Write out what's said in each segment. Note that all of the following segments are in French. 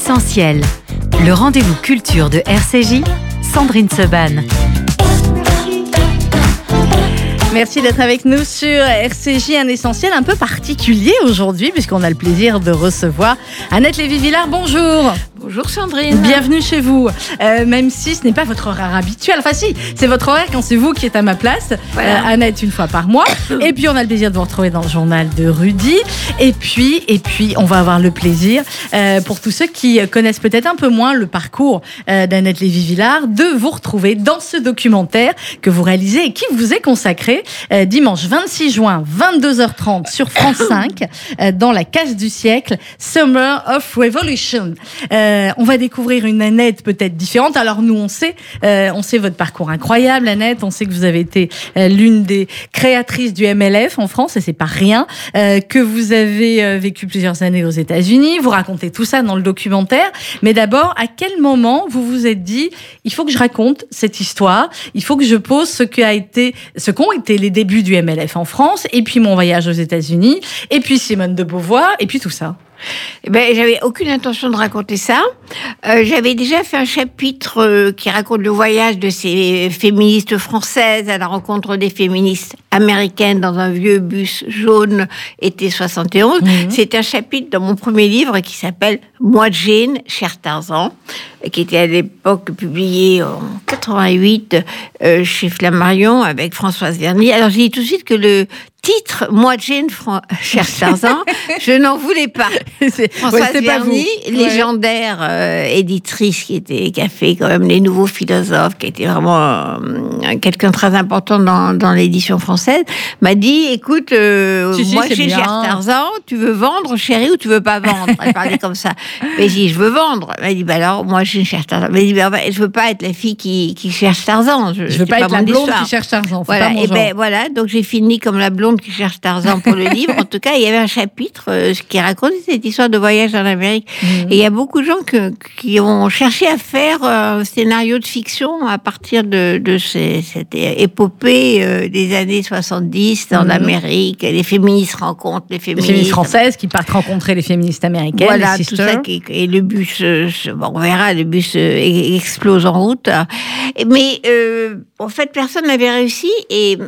Essentiel, le rendez-vous culture de RCJ, Sandrine Seban. Merci d'être avec nous sur RCJ, un essentiel un peu particulier aujourd'hui, puisqu'on a le plaisir de recevoir Annette Lévy-Villard. Bonjour. Bonjour Sandrine. Bienvenue chez vous. Euh, même si ce n'est pas votre horaire habituel. Enfin, si, c'est votre horaire quand c'est vous qui êtes à ma place. Voilà. Euh, Annette, une fois par mois. et puis, on a le plaisir de vous retrouver dans le journal de Rudy. Et puis, et puis on va avoir le plaisir, euh, pour tous ceux qui connaissent peut-être un peu moins le parcours euh, d'Annette Lévy-Villard, de vous retrouver dans ce documentaire que vous réalisez et qui vous est consacré euh, dimanche 26 juin, 22h30 sur France 5, euh, dans la case du siècle, Summer of Revolution. Euh, on va découvrir une Annette peut-être différente. Alors nous, on sait, euh, on sait votre parcours incroyable, Annette. On sait que vous avez été euh, l'une des créatrices du MLF en France, et c'est pas rien. euh, que vous avez euh, vécu plusieurs années aux États-Unis. Vous racontez tout ça dans le documentaire. Mais d'abord, à quel moment vous vous êtes dit, il faut que je raconte cette histoire. Il faut que je pose ce qu'a été, ce qu'ont été les débuts du MLF en France, et puis mon voyage aux États-Unis, et puis Simone de Beauvoir, et puis tout ça? Eh ben, j'avais aucune intention de raconter ça. Euh, j'avais déjà fait un chapitre euh, qui raconte le voyage de ces féministes françaises à la rencontre des féministes américaines dans un vieux bus jaune été 71. C'est un chapitre dans mon premier livre qui s'appelle Moi Jane, cher Tarzan, qui était à l'époque publié en 88 euh, chez Flammarion avec Françoise Verny. Alors j'ai dit tout de suite que le titre Moi Jane, Fran- cher Tarzan, je n'en voulais pas. Françoise ouais, pas légendaire euh, éditrice qui, était, qui a fait quand même les nouveaux philosophes, qui était vraiment euh, quelqu'un de très important dans, dans l'édition française, m'a dit écoute, euh, Si, si, moi chez. Cher Tarzan, tu veux vendre, chérie, ou tu veux pas vendre? Elle parlait comme ça. Mais j'ai dit je veux vendre. Elle m'a dit bah alors, moi chez Cher Tarzan. Elle m'a dit bah, je veux pas être la fille qui, qui cherche Tarzan. Je, Je veux pas être la blonde histoire. qui cherche Tarzan. c'est Voilà, pas mon et genre. ben voilà, donc j'ai fini comme la blonde qui cherche Tarzan pour le livre. En tout cas, il y avait un chapitre euh, qui racontait cette histoire de voyage en Amérique. Mhm. Et il y a beaucoup de gens que- qui ont cherché à faire euh, un scénario de fiction à partir de, de ces- cette épopée euh, des années 70 en Mhm. Amérique. Les féministes rencontrent les les féministes. féministes françaises qui partent rencontrer les féministes américaines, Voilà, les tout ça. Qui, et le bus, euh, bon, on verra, le bus euh, e- explose en route. Mais euh, en fait, personne n'avait réussi. Et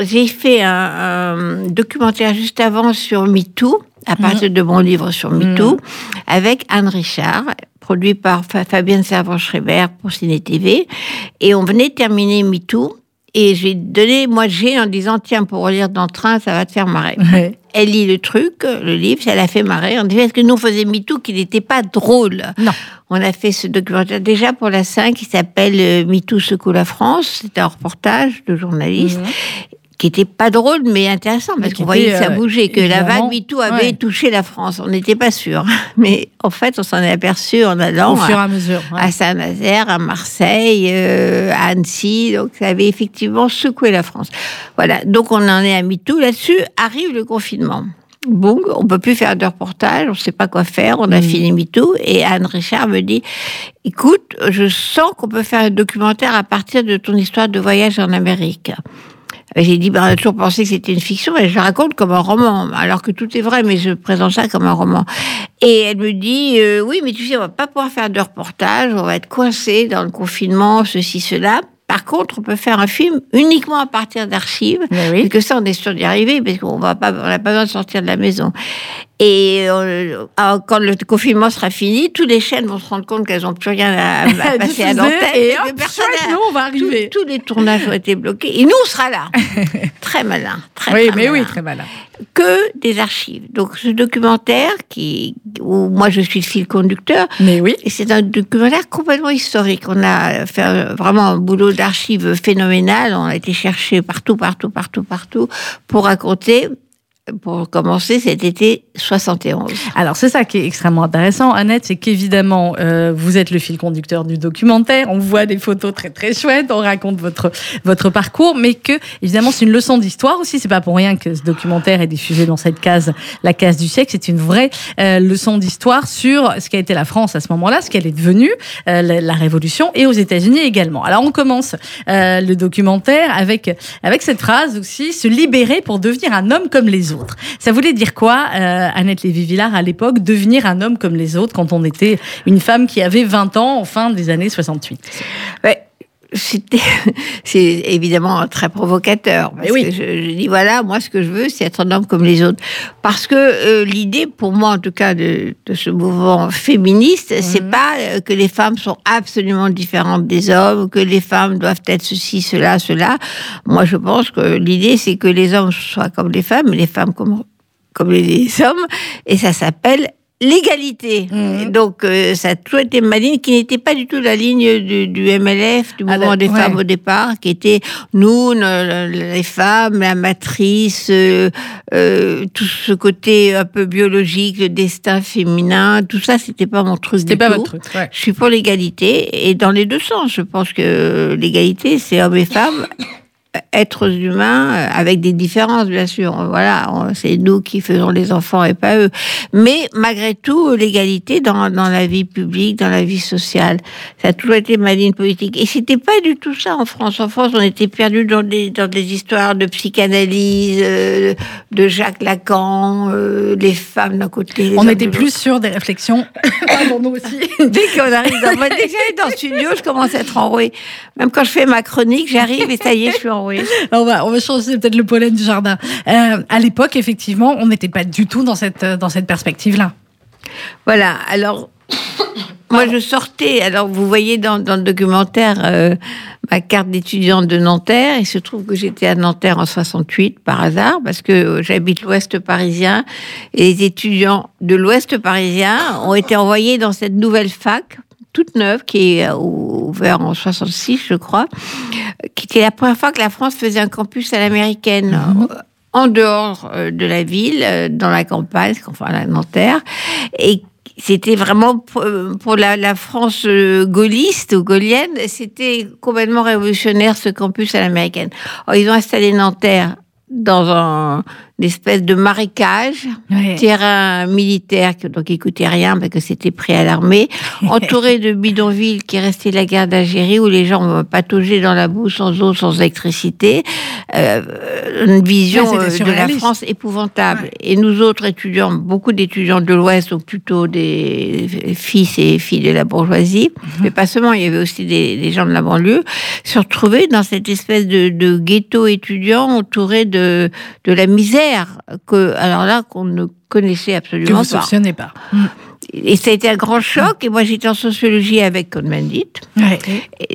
j'ai fait un, un documentaire juste avant sur MeToo, à partir de mon livre sur MeToo, avec Anne Richard, produit par Fa- Fabienne Servan-Schreiber pour Ciné TV. Et on venait terminer MeToo. Et j'ai donné, moi, j'ai en disant, tiens, pour relire dans le train, ça va te faire marrer elle lit le truc, le livre, ça l'a fait marrer. On disait, est-ce que nous on faisait MeToo qui n'était pas drôle? Non. On a fait ce documentaire déjà pour la 5 qui s'appelle euh, MeToo secoue la France. C'était un reportage de journalistes qui était pas drôle mais intéressant parce qu'on voyait que ça euh, bougeait, que la vague MeToo avait ouais. touché la France. On n'était pas sûr. Mais en fait, on s'en est aperçu en allant Au fur et à, à mesure. ouais. à Saint-Nazaire, à Marseille, euh, à Annecy. Donc, ça avait effectivement secoué la France. Voilà. Donc, on en est à MeToo. Là-dessus, arrive le confinement. Bon, on peut plus faire de reportage, on sait pas quoi faire, on a fini MeToo. Et Anne Richard me dit, écoute, je sens qu'on peut faire un documentaire à partir de ton histoire de voyage en Amérique. J'ai dit, bah, on a toujours pensé que c'était une fiction, et je la raconte comme un roman, alors que tout est vrai, mais je présente ça comme un roman. Et elle me dit, euh, oui, mais tu sais, on va pas pouvoir faire de reportage, on va être coincé dans le confinement, ceci, cela. Par contre, on peut faire un film uniquement à partir d'archives, oui. et que ça, on est sûr d'y arriver, parce qu'on va pas, on n'a pas besoin de sortir de la maison. Et euh, alors, quand le confinement sera fini, toutes les chaînes vont se rendre compte qu'elles n'ont plus rien à, à passer à l'antenne, et hop, personne chouette, a- nous, on va arriver. tous- les tournages ont été bloqués. Et nous, on sera là. très malin. Très, Oui, très mais oui, très malin. Que des archives. Donc, ce documentaire, qui, où moi je suis le fil conducteur, Mais oui. c'est un documentaire complètement historique. On a fait vraiment un boulot d'archives phénoménal. On a été chercher partout, partout, partout, partout pour raconter, pour commencer, cet été 71. Alors c'est ça qui est extrêmement intéressant, Annette, c'est qu'évidemment euh, vous êtes le fil conducteur du documentaire. On voit des photos très très chouettes, on raconte votre votre parcours, mais que évidemment c'est une leçon d'histoire aussi. C'est pas pour rien que ce documentaire est diffusé dans cette case, la case du siècle. C'est une vraie euh, leçon d'histoire sur ce qu'a été la France à ce moment-là, ce qu'elle est devenue, euh, la, la Révolution, et aux États-Unis également. Alors on commence euh, le documentaire avec avec cette phrase aussi se libérer pour devenir un homme comme les autres. Ça voulait dire quoi, euh, Annette Lévy-Villard, à l'époque, devenir un homme comme les autres quand on était une femme qui avait 20 ans en fin des années 68 ouais c'était, c'est évidemment très provocateur. Parce oui. que je, je, dis voilà, moi ce que je veux, c'est être un homme comme les autres. Parce que euh, l'idée, pour moi en tout cas, de, de ce mouvement féministe, mmh. c'est pas euh, que les femmes sont absolument différentes des hommes, que les femmes doivent être ceci, cela, cela. Moi, je pense que l'idée, c'est que les hommes soient comme les femmes, et les femmes comme comme les hommes, et ça s'appelle l'égalité. Mmh. Donc, euh, ça a toujours été ma ligne, qui n'était pas du tout la ligne du, du MLF, du mouvement ah, des ouais. femmes au départ, qui était nous, les femmes, la matrice, euh, euh, tout ce côté un peu biologique, le destin féminin, tout ça, c'était pas mon truc. C'était pas tout. votre truc. Ouais. Je suis pour l'égalité, et dans les deux sens. Je pense que l'égalité, c'est hommes et femmes êtres humains avec des différences, bien sûr. Voilà, c'est nous qui faisons les enfants et pas eux. Mais malgré tout, l'égalité dans, dans la vie publique, dans la vie sociale, ça a toujours été ma ligne politique. Et c'était pas du tout ça en France. En France, on était perdu dans des, dans des histoires de psychanalyse, euh, de Jacques Lacan, euh, les femmes d'un côté. On était plus sur des réflexions. Pardon, nous aussi. dès qu'on arrive dans, dès que j'arrive dans le studio, je commence à être enrouée. Même quand je fais ma chronique, j'arrive et ça y est, je suis enrouée. Oui. on, va, on va changer peut-être le pollen du jardin. Euh, à l'époque, effectivement, on n'était pas du tout dans cette, dans cette perspective-là. Voilà, alors, moi je sortais, alors vous voyez dans, dans le documentaire euh, ma carte d'étudiante de Nanterre, il se trouve que j'étais à Nanterre en 68 par hasard, parce que j'habite l'ouest parisien, et les étudiants de l'ouest parisien ont été envoyés dans cette nouvelle fac toute neuve, qui est ouverte en 66, je crois, qui était la première fois que la France faisait un campus à l'américaine. Mmh. En dehors de la ville, dans la campagne, enfin la Nanterre, et c'était vraiment pour la, la, France gaulliste ou gaulienne, c'était complètement révolutionnaire ce campus à l'américaine. Ils ont installé Nanterre dans un, une espèce de marécage, ouais. terrain militaire, donc qui coûtait rien parce que c'était pris à l'armée, entouré de bidonvilles qui restaient la guerre d'Algérie où les gens pataugeaient dans la boue sans eau, sans électricité. Euh, une vision ouais, de la France épouvantable. Ouais. Et nous autres étudiants, beaucoup d'étudiants de l'Ouest, donc plutôt des fils et filles de la bourgeoisie, -hmm. mais pas seulement, il y avait aussi des, des, gens de la banlieue, se retrouvaient dans cette espèce de, de ghetto étudiant entouré de, de la misère que, alors là, qu'on ne connaissait absolument que vous pas. soupçonnez pas. Mm. Et ça a été un grand choc. Et moi, j'étais en sociologie avec Cohn-Bendit. Ouais.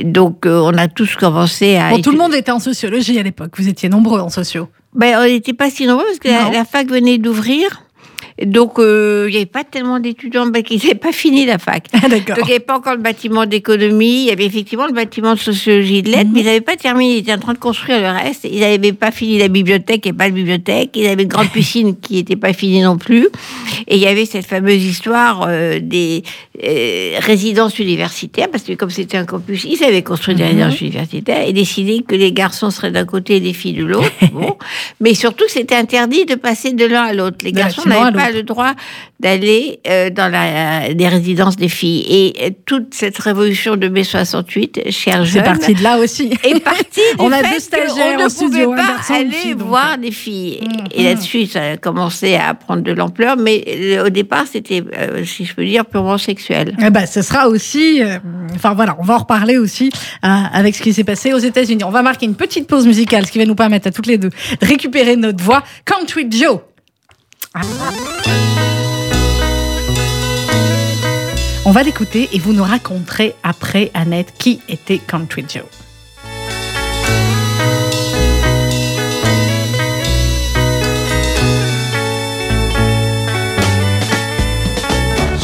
Donc, euh, on a tous commencé à. Bon, tout le monde était en sociologie à l'époque. Vous étiez nombreux en sociaux. Ben, on n'était pas si nombreux parce que la, la, fac venait d'ouvrir. Donc, euh, il n'y avait pas tellement d'étudiants ben, qui n'avaient pas fini la fac. Ah, Donc, il n'y avait pas encore le bâtiment d'économie. Il y avait effectivement le bâtiment de sociologie de lettres, -hmm. mais ils n'avaient pas terminé. Ils étaient en train de construire le reste. Ils n'avaient pas fini la bibliothèque et pas la bibliothèque. Ils avaient une grande piscine qui n'était pas finie non plus. Et il y avait cette fameuse histoire euh, des euh, résidences universitaires, parce que comme c'était un campus, ils avaient construit des mm -hmm. résidences universitaires et décidé que les garçons seraient d'un côté et les filles de l'autre. bon. Mais surtout, c'était interdit de passer de l'un à l'autre. Les garçons n'avaient pas le droit d'aller euh, dans la, les résidences des filles. Et euh, toute cette révolution de mai 68, cher C'est parti de là aussi. Est parti On a deux stagiaires on ne studio, pouvait pas aller voir des filles. Mmh, et là-dessus, ça a commencé à prendre de l'ampleur. Mais au départ, c'était, euh, si je peux dire, purement sexuel. Eh ben, ce sera aussi... Euh, enfin voilà, on va en reparler aussi avec ce qui s'est passé aux États-Unis. On va marquer une petite pause musicale, ce qui va nous permettre à toutes les deux de récupérer notre voix. Country Joe. Ah. On va l'écouter et vous nous raconterez après, Annette, qui était Country Joe.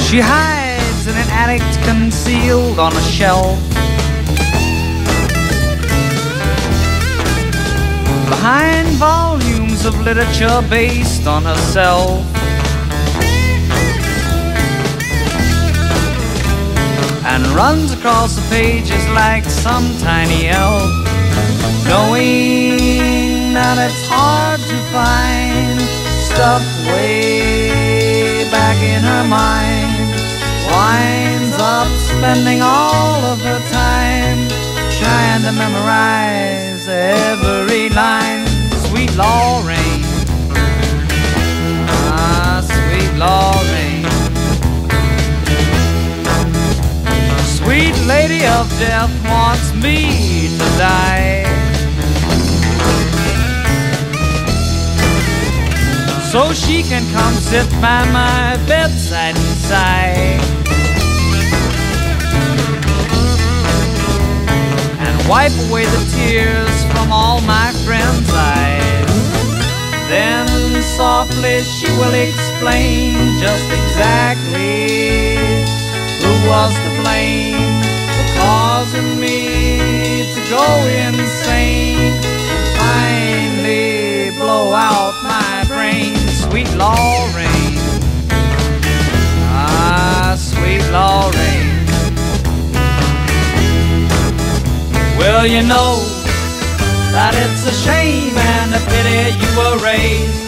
She hides attic concealed on a shelf. Behind volumes of literature based on herself. And runs across the pages like some tiny elf. Knowing that it's hard to find stuff way spending all of her time trying to memorize every line. Sweet Lorraine, ah, sweet Lorraine, sweet lady of death wants me to die. So she can come sit by my bedside and sigh. Wipe away the tears from all my friends' eyes. Then softly she will explain just exactly who was to blame for causing me to go insane and finally blow out my brain. Sweet Lorraine, ah, sweet Lorraine. Well, you know that it's a shame and a pity you were raised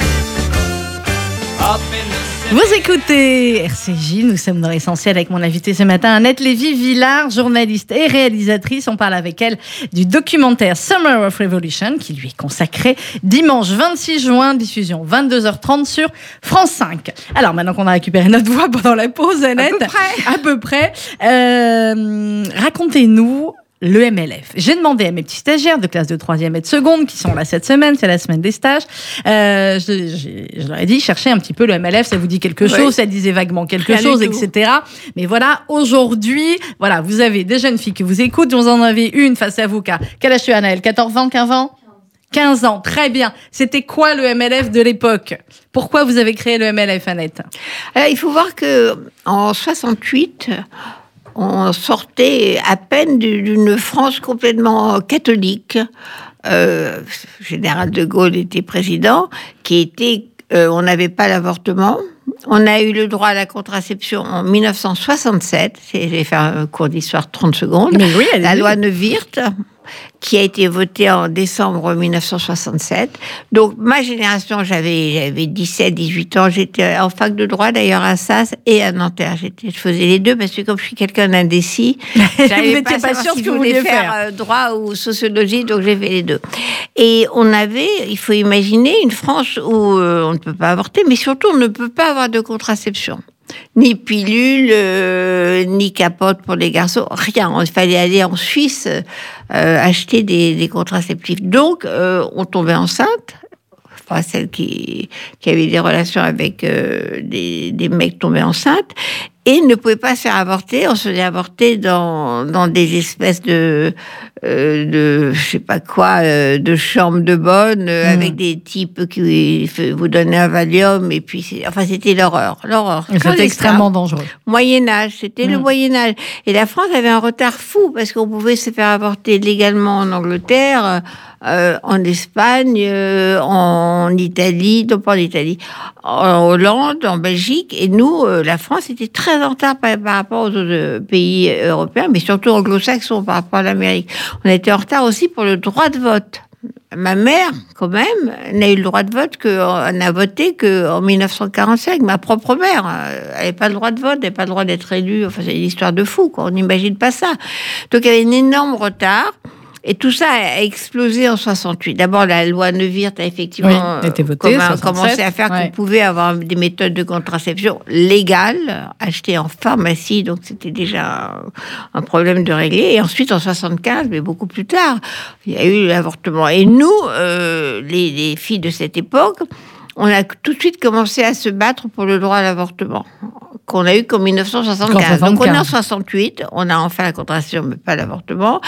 up in the city. Vous écoutez RCJ, nous sommes dans l'essentiel avec mon invité ce matin, Annette Lévy-Villard, journaliste et réalisatrice. On parle avec elle du documentaire Summer of Revolution qui lui est consacré dimanche 26 juin, diffusion 22h30 sur France 5. Alors maintenant qu'on a récupéré notre voix pendant la pause, Annette. peu près. À peu près. Euh, Racontez-nous le MLF. J'ai demandé à mes petits stagiaires de classe de troisième et de seconde qui sont là cette semaine, c'est la semaine des stages. Euh, je, j'ai- je leur ai dit, cherchez un petit peu le MLF, ça vous dit quelque chose, ça disait vaguement quelque Rien chose, etc. Mais voilà, aujourd'hui, voilà, vous avez des jeunes filles qui vous écoutent, vous en avez une face à vous qui a, quel âge tu as, Anaël 14 ans, 15 ans? 15 ans, très bien. C'était quoi le MLF de l'époque? Pourquoi vous avez créé le MLF, Annette? Alors, il faut voir que en 68, on sortait à peine du- d'une France complètement catholique. Euh, Général de Gaulle était président, qui était, euh, on n'avait pas l'avortement. On a eu le droit à la contraception en 1967. C'est- J'ai fait un cours d'histoire 30 secondes. Mais oui, la loi Neuwirth, qui a été votée en décembre 1967. Donc, ma génération, j'avais, j'avais 17, 18 ans. J'étais en fac de droit, d'ailleurs, à Sas et à Nanterre. J'étais, je faisais les deux parce que comme je suis quelqu'un d'indécis, n'étiez pas, pas sûr si que vous voulais faire, faire. euh, droit ou sociologie, donc j'ai fait les deux. Et on avait, il faut imaginer une France où euh, on ne peut pas avorter, mais surtout on ne peut pas avoir de contraception. Ni pilule, euh, ni capote pour les garçons, rien. Il fallait aller en Suisse euh, acheter des, des contraceptifs. Donc, euh, on tombait enceinte. Enfin, celle qui, qui avait des relations avec des, des mecs tombés enceintes et ne pouvait pas se faire avorter. On se faisait avorter dans, dans des espèces de, euh, de je sais pas quoi, euh, de chambres de bonne euh, Mm. avec des types qui vous donnaient un Valium et puis enfin c'était l'horreur, l'horreur. C'était extrêmement dangereux. Moyen Âge, c'était le Mm. Moyen Âge. Et la France avait un retard fou parce qu'on pouvait se faire avorter légalement en Angleterre, en Espagne, euh, en Italie, pas en Italie, en Hollande, en Belgique. Et nous, euh, la France était très en retard par, rapport aux autres euh, pays européens, mais surtout anglo-saxons par rapport à l'Amérique. On était en retard aussi pour le droit de vote. Ma mère, quand même, n'a eu le droit de vote que, euh, n'a voté qu'en 1945. Ma propre mère, euh, elle n'avait pas le droit de vote, n'avait pas le droit d'être élue. Enfin, c'est une histoire de fou, quoi. On n'imagine pas ça. Donc, il y avait un énorme retard. Et tout ça a explosé en 68. D'abord, la loi Neuwirth a effectivement Oui, votée, 67, commencé à faire ouais. qu'on pouvait avoir des méthodes de contraception légales, achetées en pharmacie. Donc, c'était déjà un, un problème de régler. Et ensuite, en 75, mais beaucoup plus tard, il y a eu l'avortement. Et nous, euh, les, les filles de cette époque, on a tout de suite commencé à se battre pour le droit à l'avortement, qu'on a eu qu'en 1975. Donc on est en 75. 68, on a enfin la contraception, mais pas l'avortement.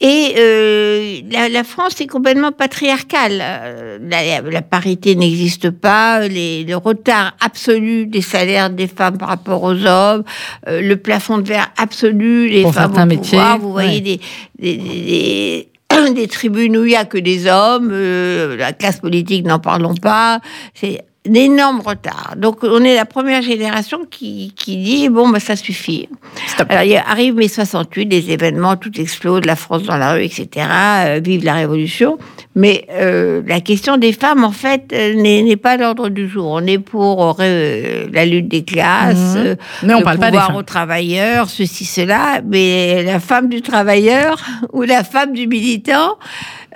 Et euh, la, la France est complètement patriarcale. Euh, La, la parité n'existe pas, les- le retard absolu des salaires des femmes par rapport aux hommes, euh, le plafond de verre absolu, les Pour femmes certains au pouvoir, métiers, vous voyez ouais. des, des, des- des- tribunaux où il n'y a que des hommes, euh, la classe politique, n'en parlons pas. C'est un énorme retard. Donc, on est la première génération qui, qui dit bon, bah, ça suffit. Stop. Alors, il arrive mai 68, des événements, tout explose, la France dans la rue, etc. euh, vive la Révolution. Mais euh, la question des femmes, en fait, euh, n'est pas à l'ordre du jour. On est pour euh, la lutte des classes, euh, Mais on le parle pas des pouvoir aux travailleurs, ceci, cela. Mais la femme du travailleur ou la femme du militant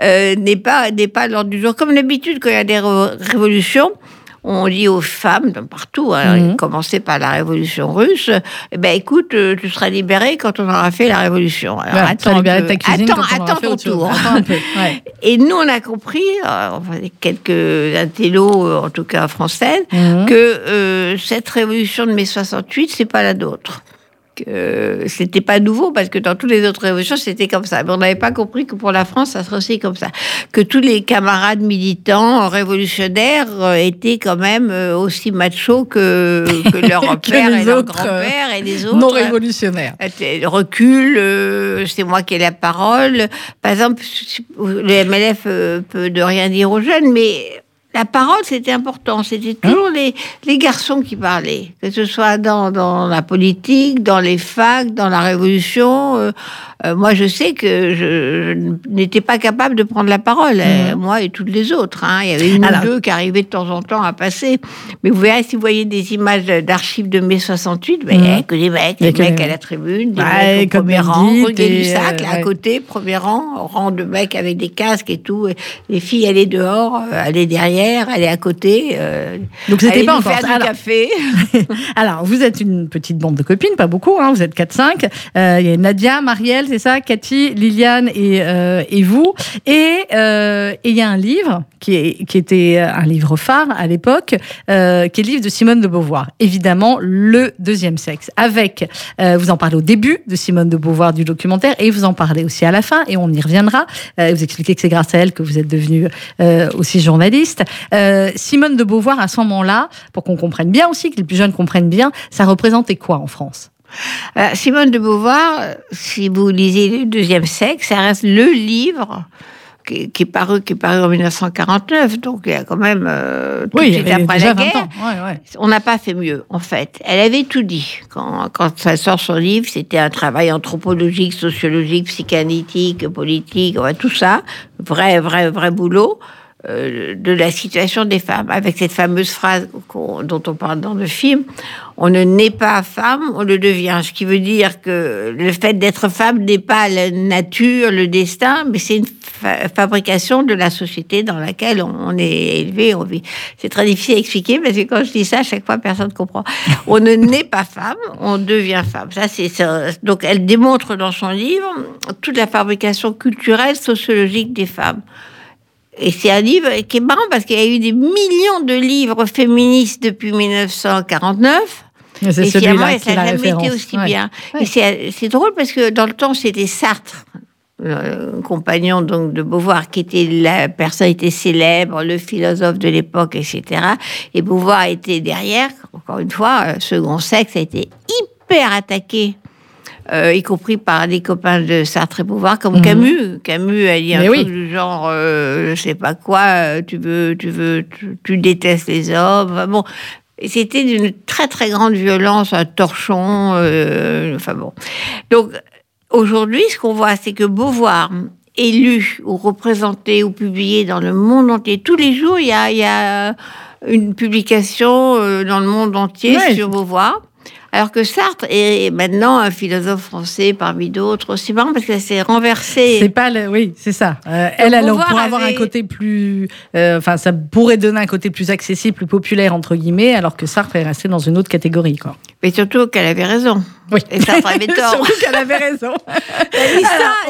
euh, n'est pas n'est pas à l'ordre du jour. Comme d'habitude, quand il y a des ré- révolutions, on dit aux femmes, de partout, hein, Mhm. commencer par la révolution russe, eh ben écoute, euh, tu seras libéré quand on aura fait la révolution. Alors, attends, ta cuisine quand ton tour. Attends un peu, ouais. Et nous, on a compris, euh, enfin, quelques intellos, euh, en tout cas françaises, Mhm. que cette révolution de mai 68, c'est pas la nôtre. Que euh, c'était pas nouveau parce que dans toutes les autres révolutions, c'était comme ça. Mais on n'avait pas compris que pour la France, ça serait aussi comme ça. Que tous les camarades militants révolutionnaires euh, étaient quand même euh, aussi machos que, que pères les et euh, grands-pères et les autres. Non révolutionnaire. Euh, Recul, euh, c'est moi qui ai la parole. Par exemple, le MLF peut de rien dire aux jeunes, mais la parole, c'était important. C'était toujours les, les garçons qui parlaient, que ce soit dans, dans la politique, dans les facs, dans la Révolution. Euh, euh, moi, je sais que je, je n'étais pas capable de prendre la parole, euh, moi et toutes les autres. hein. Il y avait une Alors- ou deux qui arrivaient de temps en temps à passer. Mais vous verrez, si vous voyez des images d'archives de mai 68, ben, il n'y a que des mecs, des mecs à la tribune, des Ouais, mecs au premier rang, Benedict Roger et, Lussac, là, euh, à côté, premier rang, rang de mecs avec des casques et tout. Et les filles allaient dehors, euh, allaient derrière, allaient à côté. euh, Donc c'était pas encore du Alors- café. Alors, vous êtes une petite bande de copines, pas beaucoup, hein, vous êtes 4-5. Euh, Il y a Nadia, Marielle, c'est ça, Cathy, Liliane et, euh, et vous. Et euh, il y a un livre qui, est, qui était un livre phare à l'époque, euh, qui est le livre de Simone de Beauvoir. Évidemment, le deuxième sexe. Avec, euh, vous en parlez au début de Simone de Beauvoir du documentaire et vous en parlez aussi à la fin et on y reviendra. Euh, vous expliquez que c'est grâce à elle que vous êtes devenue euh, aussi journaliste. Euh, Simone de Beauvoir, à ce moment-là, pour qu'on comprenne bien aussi, que les plus jeunes comprennent bien, ça représentait quoi en France? Euh, Simone de Beauvoir, euh, si vous lisez Le deuxième sexe, ça reste le livre qui, qui est paru, qui est paru en 1949. Donc, il y a quand même euh, tout de il y suite après la 20 guerre. ans. Ouais, ouais. On n'a pas fait mieux, en fait. Elle avait tout dit. Quand, quand ça sort son livre, c'était un travail anthropologique, sociologique, psychanalytique, politique, tout ça. Vrai, vrai, vrai boulot euh, de la situation des femmes. Avec cette fameuse phrase dont on parle dans le film, on ne naît pas femme, on le devient. Ce qui veut dire que le fait d'être femme n'est pas la nature, le destin, mais c'est une fa- fabrication de la société dans laquelle on, on est élevé, on vit. C'est très difficile à expliquer parce que quand je dis ça, à chaque fois, personne ne comprend. On ne naît pas femme, on devient femme. Ça, c'est ça. donc elle démontre dans son livre toute la fabrication culturelle, sociologique des femmes. Et c'est un livre qui est marrant parce qu'il y a eu des millions de livres féministes depuis 1949. Mais C'est Et finalement, celui-là qui la référence. aussi Ouais. bien. Ouais. Et c'est c'est drôle parce que dans le temps, c'était Sartre, le compagnon donc de Beauvoir, qui était la personnalité célèbre, le philosophe de l'époque, etc. Et Beauvoir était derrière. Encore une fois, euh, Second Sexe a été hyper attaqué. Euh, y compris par des copains de Sartre et Beauvoir, comme Mhm. Camus. Camus a dit un truc oui. du genre, euh, je sais pas quoi, euh, tu veux, tu veux, tu, tu détestes les hommes. Enfin, bon, c'était d'une très très grande violence, un torchon. euh, enfin bon. Donc aujourd'hui, ce qu'on voit, c'est que Beauvoir est lu ou représenté ou publié dans le monde entier. Tous les jours, il y a, il y a une publication dans le monde entier Ouais. sur Beauvoir. Alors que Sartre est maintenant un philosophe français parmi d'autres. C'est marrant parce que ça s'est renversé. C'est pas le, oui, c'est ça. Euh, elle, elle pourrait avoir un avait- côté plus, euh, enfin, ça pourrait donner un côté plus accessible, plus populaire entre guillemets, alors que Sartre est resté dans une autre catégorie, quoi. Mais surtout qu'elle avait raison. Oui. Et Sartre avait tort. Surtout qu'elle avait raison.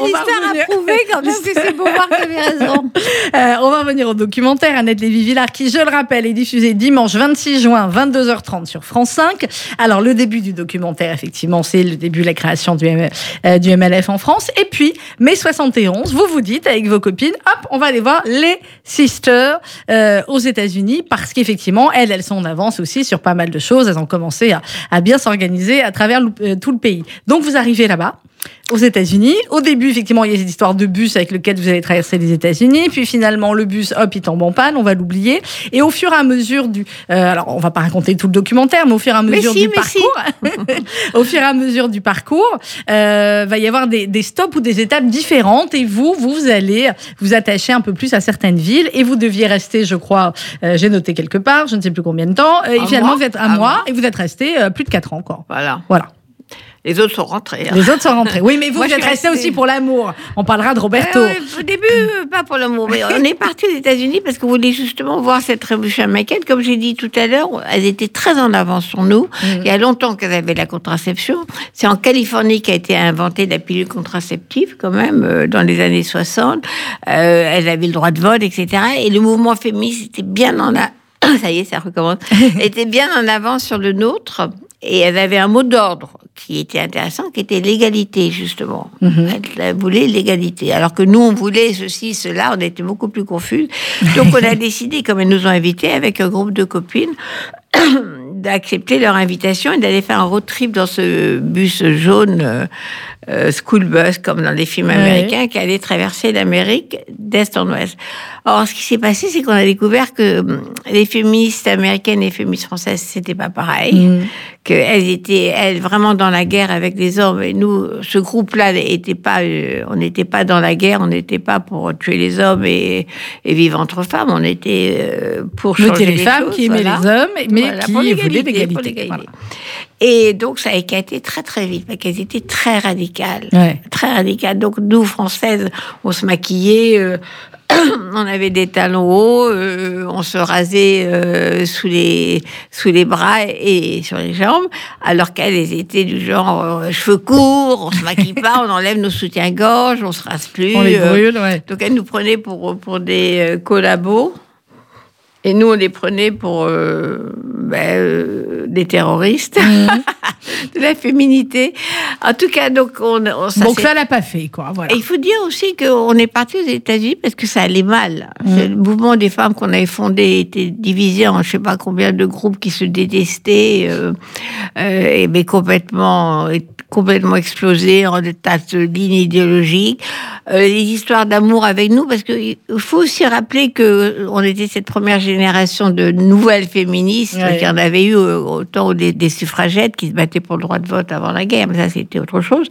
L'histoire a prouvé quand même que c'est Beauvoir qui avait raison. Euh, on va revenir au documentaire Annette Lévy-Villard qui, je le rappelle, est diffusé dimanche 26 juin 22h30 sur France 5. Alors le début du documentaire, effectivement, c'est le début de la création du, M- euh, MLF en France. Et puis, mai 71, vous vous dites avec vos copines, hop, on va aller voir les Sisters euh, aux États-Unis parce qu'effectivement, elles, elles sont en avance aussi sur pas mal de choses. Elles ont commencé à, bien s'organiser à travers euh, tout le pays. Donc vous arrivez là-bas aux États-Unis. Au début, effectivement, il y a cette histoire de bus avec lequel vous allez traverser les États-Unis. Puis finalement, le bus, hop, il tombe en panne, on va l'oublier. Et au fur et à mesure du, euh, alors on va pas raconter tout le documentaire, mais au fur et à mesure si, du mais si. parcours, au fur et à mesure du parcours, euh, va y avoir des, des stops ou des étapes différentes. Et vous, vous allez vous attacher un peu plus à certaines villes. Et vous deviez rester, je crois, euh, j'ai noté quelque part, je ne sais plus combien de temps. Euh, et Un finalement, mois. vous êtes un Un mois mois. et vous êtes resté euh, plus de quatre ans encore. Voilà. Voilà. Les autres sont rentrés. hein. Les autres sont rentrés. Oui, mais vous, Moi, vous êtes resté aussi pour l'amour. On parlera de Roberto. Euh, au début, euh, pas pour l'amour, mais on est parti aux États-Unis parce qu'on voulait justement voir cette révolution américaine. Comme j'ai dit tout à l'heure, elles étaient très en avance sur nous. Il y a longtemps qu'elles avaient la contraception. C'est en Californie qu'a été inventée la pilule contraceptive, quand même, euh, dans les années 60. Euh, elles avaient le droit de vote, etc. Et le mouvement féministe était bien en a... Ça y est, ça recommence. était bien en avance sur le nôtre. Et elles avaient un mot d'ordre qui était intéressant, qui était l'égalité, justement. Elles voulaient l'égalité. Alors que nous, on voulait ceci, cela, on était beaucoup plus confus. Donc, on a décidé, comme elles nous ont invités, avec un groupe de copines, d'accepter leur invitation et d'aller faire un road trip dans ce bus jaune, euh, euh, school bus, comme dans les films américains, qui allait traverser l'Amérique d'est en ouest. Or, ce qui s'est passé, c'est qu'on a découvert que hum, les féministes américaines et les féministes françaises, c'était pas pareil. Mm. Qu'elles étaient, elles, vraiment dans la guerre avec les hommes. Et nous, ce groupe-là, était pas, euh, on n'était pas dans la guerre, on n'était pas pour tuer les hommes et, et vivre entre femmes. On était euh, pour changer étiez les femmes choses, qui aimaient voilà. les hommes, mais Voilà, qui pour voulaient Voilà. Et donc, ça a éclaté très, très vite, parce qu'elles étaient très radicales. Ouais. Très radicales. Donc, nous, Françaises, on se maquillait, euh, on avait des talons hauts, euh, on se rasait euh, sous, les, sous les bras et sur les jambes, alors qu'elles elles étaient du genre cheveux courts, on se maquille pas, on enlève nos soutiens-gorge, on se rase plus. On les brûle, ouais. donc elles nous prenaient pour, pour des collabos. Et nous, on les prenait pour euh, ben, euh, des terroristes de la féminité. En tout cas, donc on, on ça Donc ça l'a pas fait, quoi. Voilà. et il faut dire aussi qu'on est parti aux États-Unis parce que ça allait mal. C'est Le mouvement des femmes qu'on avait fondé était divisé en je sais pas combien de groupes qui se détestaient, euh, euh, et mais complètement, complètement explosé en des tas de lignes idéologiques. Euh, les histoires d'amour avec nous, parce qu'il faut aussi rappeler que on était cette première génération de nouvelles féministes, Ouais. qu'il y en avait eu euh, autant des, des suffragettes qui se battaient pour le droit de vote avant la guerre, mais ça c'était autre chose.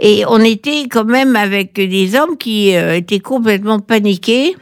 Et on était quand même avec des hommes qui euh, étaient complètement paniqués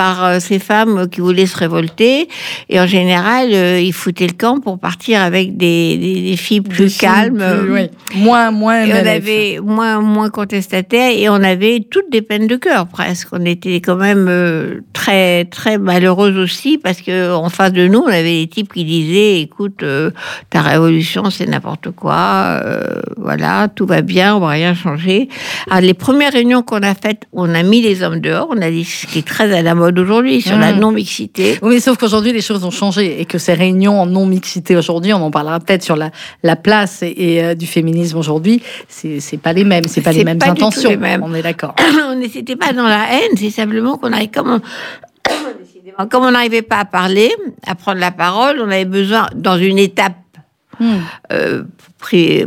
par euh, ces femmes qui voulaient se révolter. Et en général, euh, ils foutaient le camp pour partir avec des, des, des filles plus Des filles calmes. plus-. Moins, moins. et on avait moins, moins contestataires et on avait toutes des peines de cœur presque. On était quand même euh, très, très malheureuses aussi parce que en face de nous, on avait des types qui disaient écoute, euh, ta révolution, c'est n'importe quoi. euh, voilà, tout va bien, on va rien changer. Alors, les premières réunions qu'on a faites, on a mis les hommes dehors. On a dit ce qui est très à la mode aujourd'hui sur la Mm. non-mixité. Oui, mais sauf qu'aujourd'hui, les choses ont changé et que ces réunions en non-mixité aujourd'hui, on en parlera peut-être sur la, la place et, et, euh, du féminisme aujourd'hui, c'est c'est pas les mêmes, c'est pas les mêmes pas intentions. les mêmes. On est d'accord. on n'était pas dans la haine, c'est simplement qu'on arrive comme on... Comme on n'arrivait pas à parler, à prendre la parole, on avait besoin, dans une étape. Euh,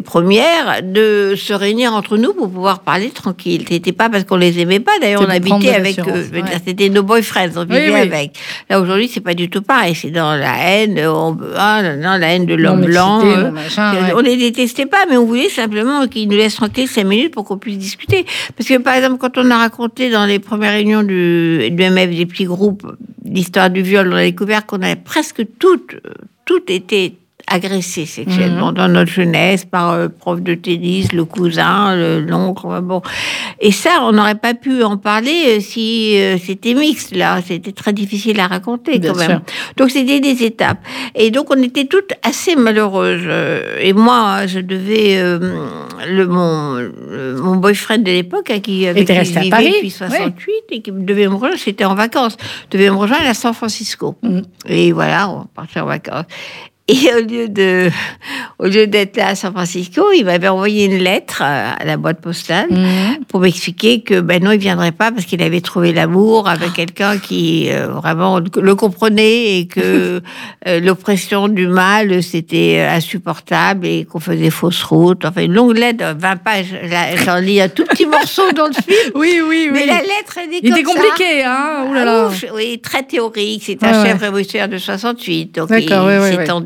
première, de se réunir entre nous pour pouvoir parler tranquille. C'était pas parce qu'on les aimait pas. D'ailleurs, on habitait avec l'assurance, eux. Ouais. C'était nos boyfriends, on vivait oui. avec. Là aujourd'hui, c'est pas du tout pareil. C'est dans la haine, on, ah, non, la haine de l'homme blanc. euh, machin, ouais. on les détestait pas, mais on voulait simplement qu'ils nous laissent tranquille cinq minutes pour qu'on puisse discuter. Parce que, par exemple, quand on a raconté dans les premières réunions du, du MF, des petits groupes, l'histoire du viol, on a découvert qu'on avait presque toutes, euh, toutes été agressées sexuellement Mhm. dans notre jeunesse par euh, prof de tennis, le cousin, le- l'oncle, bon. Et ça, on n'aurait pas pu en parler euh, si euh, c'était mixte, là. C'était très difficile à raconter, Bien quand sûr. même. Donc c'était des étapes. Et donc on était toutes assez malheureuses. Et moi, je devais euh, le mon le- mon boyfriend de l'époque, à qui qui resté à Paris, depuis 68 et qui devait me rejoindre, c'était en vacances, devait me rejoindre à San Francisco. Mhm. Et voilà, on partait en vacances. Et au lieu de, au lieu d'être là à San Francisco, il m'avait envoyé une lettre à à la boîte postale Mhm. pour m'expliquer que ben non, il viendrait pas parce qu'il avait trouvé l'amour avec quelqu'un qui euh, vraiment le comprenait et que euh, l'oppression du mal c'était euh, insupportable et qu'on faisait fausse route. Enfin, une longue lettre, 20 pages. J'en lis un tout petit morceau dans le film. Oui, oui, oui. Mais la lettre, elle est Il était comme compliqué, hein Ouh là là. Ah, ouf, oui, très théorique. C'est un ouais. chef révolutionnaire de 68. Donc, il D'accord, ouais,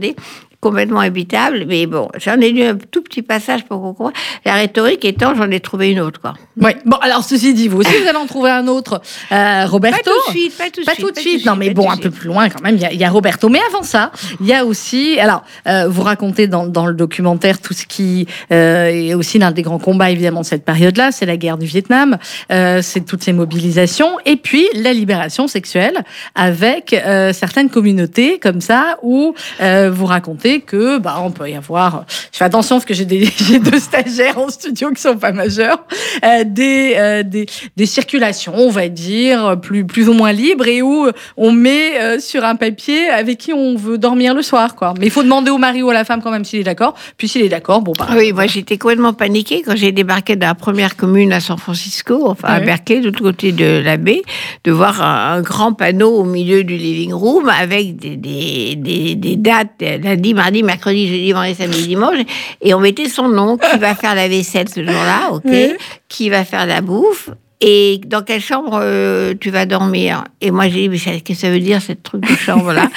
ouais, ouais. s'étendait. Complètement habitable. Mais bon, j'en ai lu un tout petit passage pour qu'on comprenne. La rhétorique étant, j'en ai trouvé une autre, quoi. Oui. Bon, alors ceci dit, vous aussi, vous allez en trouver un autre. Euh, Roberto. Pas tout de suite, pas tout de Pas suite. tout de suite. Non, mais bon, un peu plus loin quand même. Il y a, il y a Roberto. Mais avant ça, il y a aussi. Alors, euh, vous racontez dans, dans le documentaire tout ce qui euh, est aussi l'un des grands combats évidemment de cette période-là, c'est la guerre du Vietnam, c'est toutes ces mobilisations, et puis la libération sexuelle avec certaines communautés comme ça où vous racontez que bah on peut y avoir. Je fais attention parce que j'ai des deux stagiaires en studio qui sont pas majeurs, euh, des, euh, des des circulations, on va dire plus plus ou moins libres et où on met euh, sur un papier avec qui on veut dormir le soir quoi. Mais il faut demander au mari ou à la femme quand même s'il est d'accord. Puis s'il est d'accord, bon bah Ah Oui, moi j'étais complètement paniquée quand j'ai débarqué dans la première commune à San Francisco, enfin à. Berkeley, de l'autre côté de la baie, de voir un, un grand panneau au milieu du living room avec des, des, des, des dates lundi, mardi, mercredi, jeudi, vendredi, samedi, dimanche, et on mettait son nom, qui va faire la vaisselle ce jour-là, ok, qui va faire la bouffe. Et dans quelle chambre euh, tu vas dormir? Et moi j'ai dit mais qu'est-ce que ça veut dire cette truc de chambre là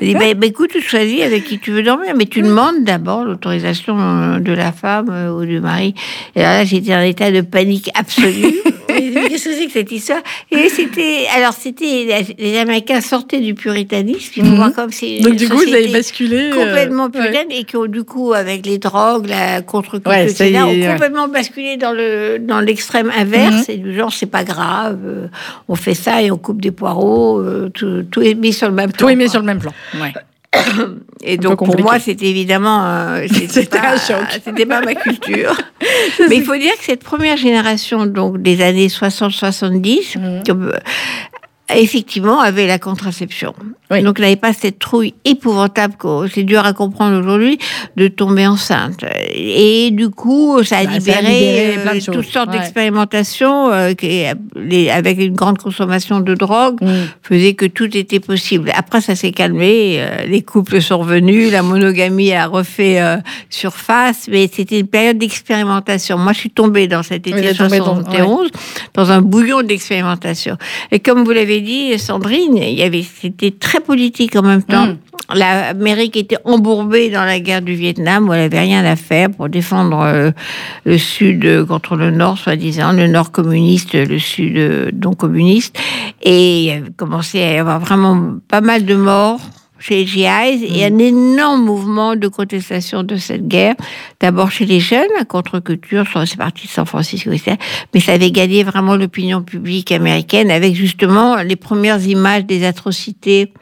Il dit bah, bah, écoute tu choisis avec qui tu veux dormir mais tu demandes d'abord l'autorisation euh, de la femme euh, ou du mari. Et alors là j'étais en état de panique absolue. Qu'est-ce que c'est que cette histoire? Et c'était alors c'était les Américains sortaient du puritanisme. Il faut Mhm. voir comme c'est donc du coup vous avez basculé euh, complètement ouais. puritaine et qui ont du coup avec les drogues, la contre-culture, Ouais, etc., ont complètement basculé dans le dans l'extrême inverse Mhm. et du genre c'est pas grave, euh, on fait ça et on coupe des poireaux, euh, tout, tout est mis sur le même plan. Tout est mis quoi. sur le même plan. Ouais. Et donc pour moi c'était évidemment euh, c'était pas, c'était pas ma culture. Mais il faut dire que cette première génération donc des années 60-70 Mhm. Effectivement avait la contraception. Oui. Donc n'avait pas cette trouille épouvantable que c'est dur à comprendre aujourd'hui de tomber enceinte. Et du coup ça a Bah, ça a libéré, euh, plein de choses. toutes sortes Ouais. d'expérimentations euh, qui, les- avec une grande consommation de drogue Mm. faisait que tout était possible. Après, ça s'est calmé, euh, les couples sont revenus, la monogamie a refait euh, surface, mais c'était une période d'expérimentation. Moi, je suis tombée dans cet été vous êtes tombée dans- 71 dans un bouillon d'expérimentation. Et comme vous l'avez dit, Sandrine, il y avait, c'était très politique en même temps. Mm. L'Amérique était embourbée dans la guerre du Vietnam où elle avait rien à faire pour défendre euh, le Sud euh, contre le Nord, soi-disant, le Nord communiste, le Sud euh, non communiste. Et il commencé à y avoir vraiment pas mal de morts chez GIs et un énorme mouvement de contestation de cette guerre. D'abord chez les jeunes, la contre-culture, c'est parti de San Francisco, etc. Mais ça avait gagné vraiment l'opinion publique américaine avec justement les premières images des atrocités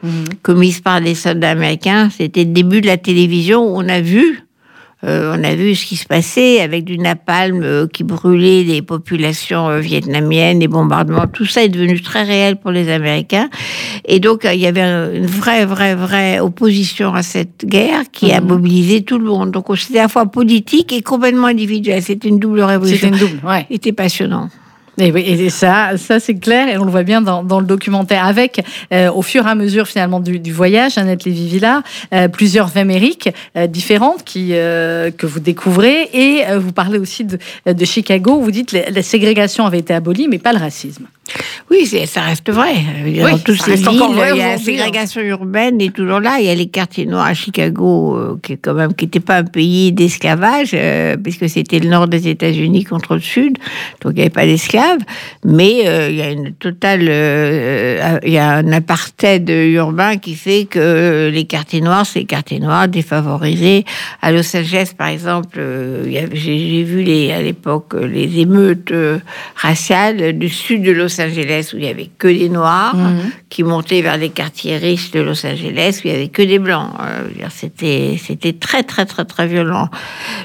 commises par les soldats américains. C'était le début de la télévision où on a vu on a vu ce qui se passait avec du napalm euh, qui brûlait les populations euh, vietnamiennes, les bombardements. Tout ça est devenu très réel pour les Américains. Et donc, euh, il y avait un- une vraie, vraie, vraie opposition à cette guerre qui a mobilisé tout le monde. Donc, c'était à la fois politique et complètement individuel. C'était une double C'était révolution. une double. Ouais. C'était passionnant. Et, oui, et ça, ça c'est clair, et on le voit bien dans, dans le documentaire, avec, euh, au fur et à mesure finalement du, du voyage, Annette Lévy-Villard, euh, plusieurs Amériques euh, différentes qui, euh, que vous découvrez, et euh, vous parlez aussi de, de Chicago, où vous dites que la ségrégation avait été abolie, mais pas le racisme. Oui, ça reste vrai. Veux dire, Oui, dans toutes ces villes, il y a la ségrégation urbaine est toujours là. Il y a les quartiers noirs à Chicago, euh, qui est quand même qui n'était pas un pays d'esclavage, euh, puisque c'était le nord des États-Unis contre le sud, donc il n'y avait pas d'esclaves. Mais euh, il y a une totale, euh, euh, il y a un apartheid urbain qui fait que les quartiers noirs, c'est les quartiers noirs défavorisés. À Los Angeles, par exemple, euh, j'ai vu les, à l'époque euh, les émeutes euh, raciales du sud de Los Angeles où il y avait que des noirs Mhm. qui montaient vers les quartiers riches de Los Angeles où il y avait que des blancs. Euh, C'était c'était très très très très violent.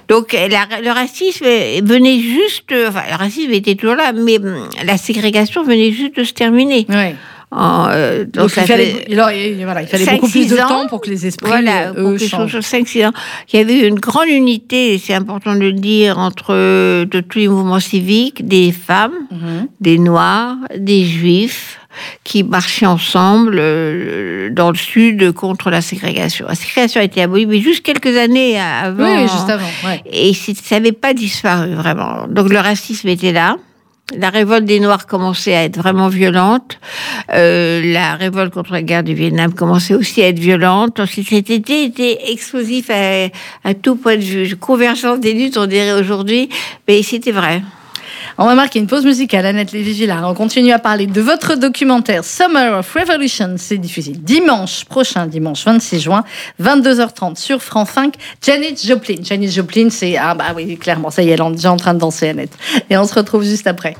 Donc la- le racisme venait juste, enfin le racisme était toujours là, mais hum, la ségrégation venait juste de se terminer. Ouais. En, euh, donc Donc, ça il fallait, fait- il, voilà, fallait cinq, beaucoup plus de ans. temps pour que les esprits, Voilà, euh, eux, changent. sur 5-6 ans. Il y avait une grande unité, c'est important de le dire, entre euh, de tous les mouvements civiques, des femmes, Mhm. des noirs, des juifs, qui marchaient ensemble euh, dans le sud contre la ségrégation. La ségrégation a été abolie, mais juste quelques années avant. Oui, oui, juste avant. Ouais. Et ça n'avait pas disparu vraiment. Donc le racisme était là. La révolte des Noirs commençait à être vraiment violente. Euh, la révolte contre la guerre du Vietnam commençait aussi à être violente. Ensuite, cet été était explosif à, à tout point de vue. Convergence des luttes, on dirait aujourd'hui, mais c'était vrai. On va marquer une pause musicale, Annette Lévy-Villard. On continue à parler de votre documentaire Summer of Revolution. C'est diffusé dimanche prochain, dimanche 26 juin, 22h30 sur France 5. Janet Joplin. Janet Joplin, c'est... Ah bah oui, clairement, ça y est, elle est déjà en train de danser, Annette. Et on se retrouve juste après.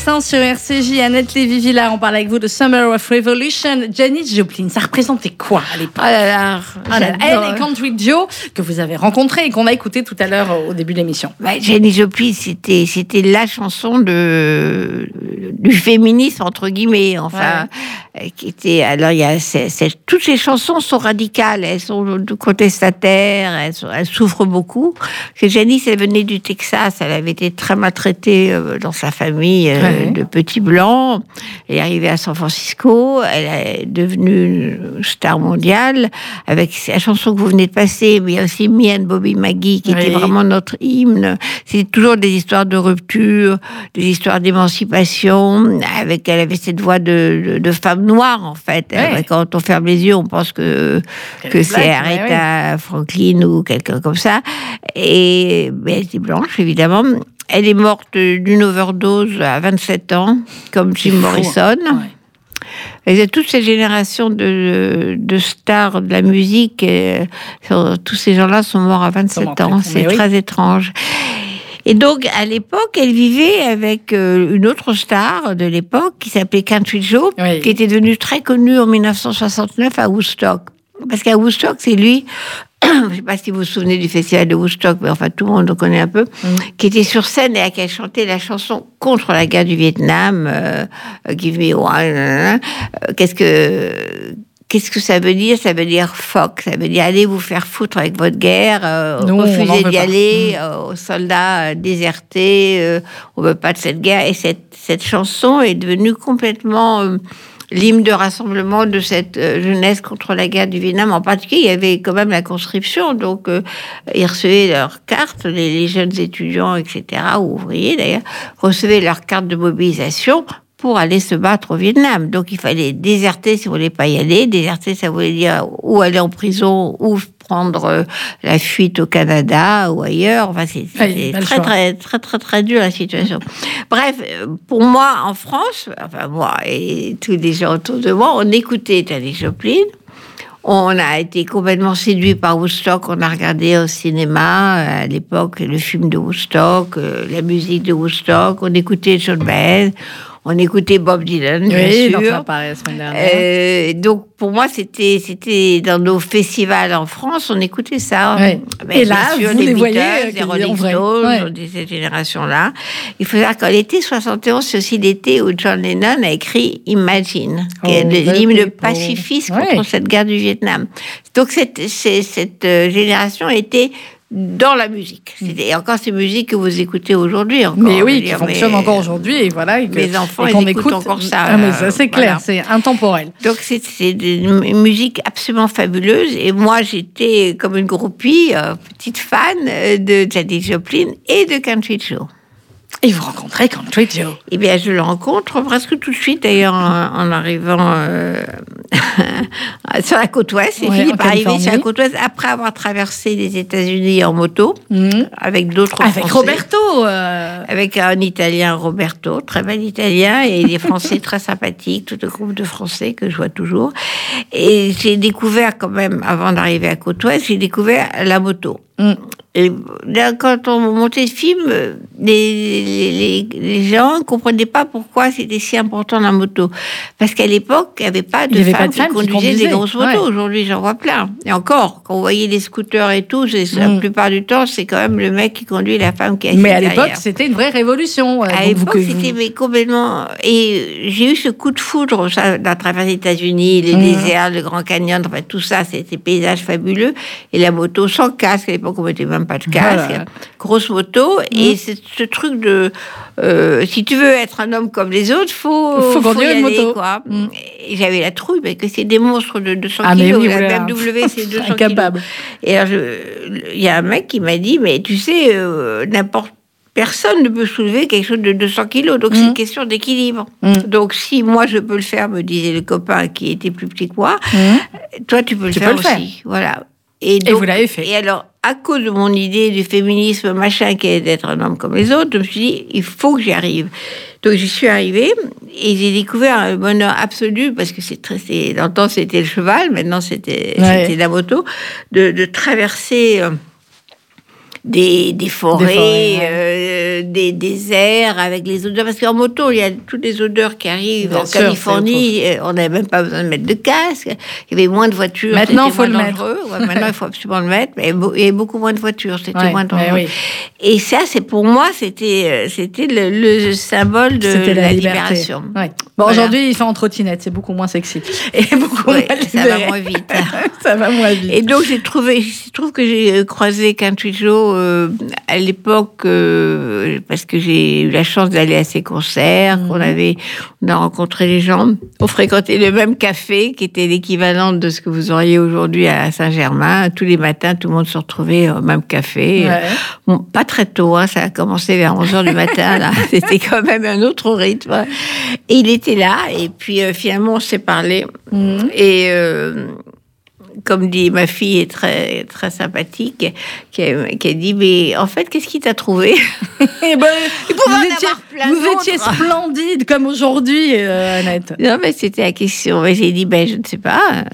100 sur Annette Lévy-Villard, on parle avec vous de Summer of Revolution. Janet Joplin, ça représentait quoi à l'époque là là, Ah là là, j'adore. Elle et Country Joe, que vous avez rencontré et qu'on a écouté tout à l'heure au début de l'émission. Bah, Jenny Joplin, c'était c'était la chanson de du féminisme entre guillemets, enfin, euh, qui était. Alors il y a c'est- c'est- toutes ces chansons sont radicales, elles sont contestataires, elles, sont- elles souffrent beaucoup. Que Janice, elle venait du Texas, elle avait été très maltraitée euh, dans sa famille euh, Ouais. de petits Elle est arrivée à San Francisco, elle est devenue une star mondiale avec la chanson que vous venez de passer, mais il y a aussi Me and Bobby McGee qui était vraiment notre hymne. C'est toujours des histoires de rupture, des histoires d'émancipation. Avec, elle avait cette voix de, de, de femme noire, en fait. Quand on ferme les yeux, on pense que, Qu'elle que est c'est Aretha Franklin ou quelqu'un comme ça. Et mais elle était blanche, évidemment. Elle est morte d'une overdose à 27 ans, comme Jim hein. Morrison. Ouais. Et il y a toute cette génération de, de stars de la musique. et, euh, tous ces gens-là sont morts à 27 morts ans. C'est oui. très étrange. Et donc, à l'époque, elle vivait avec euh, une autre star de l'époque qui s'appelait Country Joe, Oui. qui était devenue très connue en 1969 à Woodstock. Parce qu'à Woodstock, c'est lui, je ne sais pas si vous vous souvenez du festival de Woodstock, mais enfin tout le monde le connaît un peu, qui était sur scène et à qui elle chantait la chanson contre la guerre du Vietnam, euh, euh, Give Me One. Euh, Qu'est-ce que Qu'est-ce que ça veut dire? Ça veut dire fuck. Ça veut dire allez vous faire foutre avec votre guerre, euh, Nous, refusez d'y aller, euh, aux soldats désertés, euh, on veut pas de cette guerre. Et cette, cette chanson est devenue complètement l'hymne de rassemblement de cette euh, jeunesse contre la guerre du Vietnam. En particulier, il y avait quand même la conscription, donc euh, ils recevaient leurs cartes, les, jeunes étudiants, etc., ou ouvriers d'ailleurs, recevaient leurs cartes de mobilisation pour aller se battre au Vietnam. Donc il fallait déserter si vous voulez pas y aller. Déserter, ça voulait dire ou aller en prison ou prendre euh, la fuite au Canada ou ailleurs. Enfin, c'est très, choix. très, très, très, très dur la situation. Bref, euh, pour moi, en France, enfin moi et tous les gens autour de moi, on écoutait Janis Joplin. On a été complètement séduit par Woodstock. On a regardé au cinéma euh, à l'époque le film de Woodstock, la musique de Woodstock. On écoutait John Baez, on écoutait Bob Dylan, bien Oui, a sûr. Euh, donc pour moi c'était c'était dans nos festivals en France on écoutait ça Ouais. Ben, Et bien là, sûr, vous les les Beatles, euh, les en Rolling. Stones Ouais. de cette génération là il faut savoir qu'en l'été 71 c'est aussi l'été où John Lennon a écrit Imagine qui est Oh, l'hymne pacifiste Ouais. contre cette guerre du Vietnam donc cette cette euh, génération était dans la musique. C'était encore ces musiques que vous écoutez aujourd'hui. Mm. Mais oui, qui dire, fonctionne mais- encore aujourd'hui et voilà. et que- mes enfants, et qu'on écoute encore ça, Ah, mais ça, c'est euh, clair, voilà. c'est intemporel. Donc c'est c'est une musique absolument fabuleuse et moi j'étais comme une groupie, euh, petite fan euh, de Janis Joplin et de Country Joe. Et vous rencontrez Country Joe. Eh bien je le rencontre presque tout de suite d'ailleurs en, en arrivant euh, sur la côte ouest. Ouais, par arriver sur la côte ouest après avoir traversé les États-Unis en moto Mhm. avec d'autres Avec Français. Roberto. euh, Avec un Italien, Roberto, très bel Italien, et des Français très sympathiques, tout le groupe de Français que je vois toujours. Et j'ai découvert quand même, avant d'arriver à Côte-Ouest, j'ai découvert la moto. Mm. Et là, quand on montait le film, les, les, les- les gens ne comprenaient pas pourquoi c'était si important la moto. Parce qu'à l'époque, il n'y avait pas de femmes femmes qui qui conduisaient des grosses motos. ouais. Aujourd'hui, j'en vois plein. Et encore, quand vous voyez les scooters et tout, la Mm. plupart du temps, c'est quand même le mec qui conduit la femme qui est Mais à l'époque, c'était une vraie révolution. euh, À l'époque, vous- c'était complètement. Et j'ai eu ce coup de foudre ça, à travers les États-Unis, les Mhm. déserts, le Grand Canyon, enfin tout ça, c'était paysages fabuleux. Et la moto sans casque, à l'époque, on mettait même pas de casque. Voilà. Grosse moto. Et c'est ce truc de. euh, si tu veux être un homme comme les autres, faut. Faut conduire y une aller, moto. Quoi. Et j'avais la trouille, parce que c'est des monstres de 200 Ah, kilos. oui, la voilà. BMW, c'est 200 kilos. Incapable. Et alors, il y a un mec qui m'a dit, mais tu sais, euh, n'importe personne ne peut soulever quelque chose de 200 kilos. Donc, c'est Mm. une question d'équilibre. Mm. Donc, si moi, je peux le faire, me disait le copain qui était plus petit que moi, toi, tu peux le faire peux le faire. aussi. Voilà. Et, donc, vous l'avez fait. Et alors, à cause de mon idée du féminisme, machin, qui est d'être un homme comme les autres, je me suis dit, il faut que j'y arrive. Donc, j'y suis arrivée et j'ai découvert un bonheur absolu parce que c'est très, c'est, dans le temps, c'était le cheval, maintenant, c'était, Ouais. c'était la moto, de, de traverser. euh, des, des forêts, Des forêts, euh, des déserts avec les odeurs. Parce qu'en moto, il y a toutes les odeurs qui arrivent. Bien en sûr, Californie, euh, on n'avait même pas besoin de mettre de casque. Il y avait moins de voitures. Maintenant, c'était faut le mettre. Ouais, maintenant, il faut absolument le mettre. Mais il y avait beaucoup moins de voitures. C'était Ouais, moins dangereux. oui. Et ça, c'est pour moi, c'était euh, c'était le, le symbole de la, la, libération. Ouais. Bon, Voilà. aujourd'hui, il fait en trottinette, c'est beaucoup moins sexy. Et beaucoup moins ça va moins vite. ça va moins vite. Et donc j'ai trouvé, je trouve que j'ai euh, croisé Country Euh, à l'époque euh, parce que j'ai eu la chance d'aller à ses concerts, Mhm. qu'on avait, on a rencontré les gens, on fréquentait le même café qui était l'équivalent de ce que vous auriez aujourd'hui à Saint-Germain. Tous les matins, tout le monde se retrouvait au même café. Ouais. Bon, pas très tôt, hein, ça a commencé vers 11h du matin. C'était quand même un autre rythme. Et il était là, et puis euh, finalement, on s'est parlé. Mhm. Et comme dit ma fille est très très sympathique, qui a, qui a dit mais en fait qu'est-ce qui t'a trouvé? Eh ben, Il en vous étiez, avoir plein vous d'autres. étiez splendide comme aujourd'hui, euh, Annette. Non mais c'était la question. Mais j'ai dit ben je ne sais pas.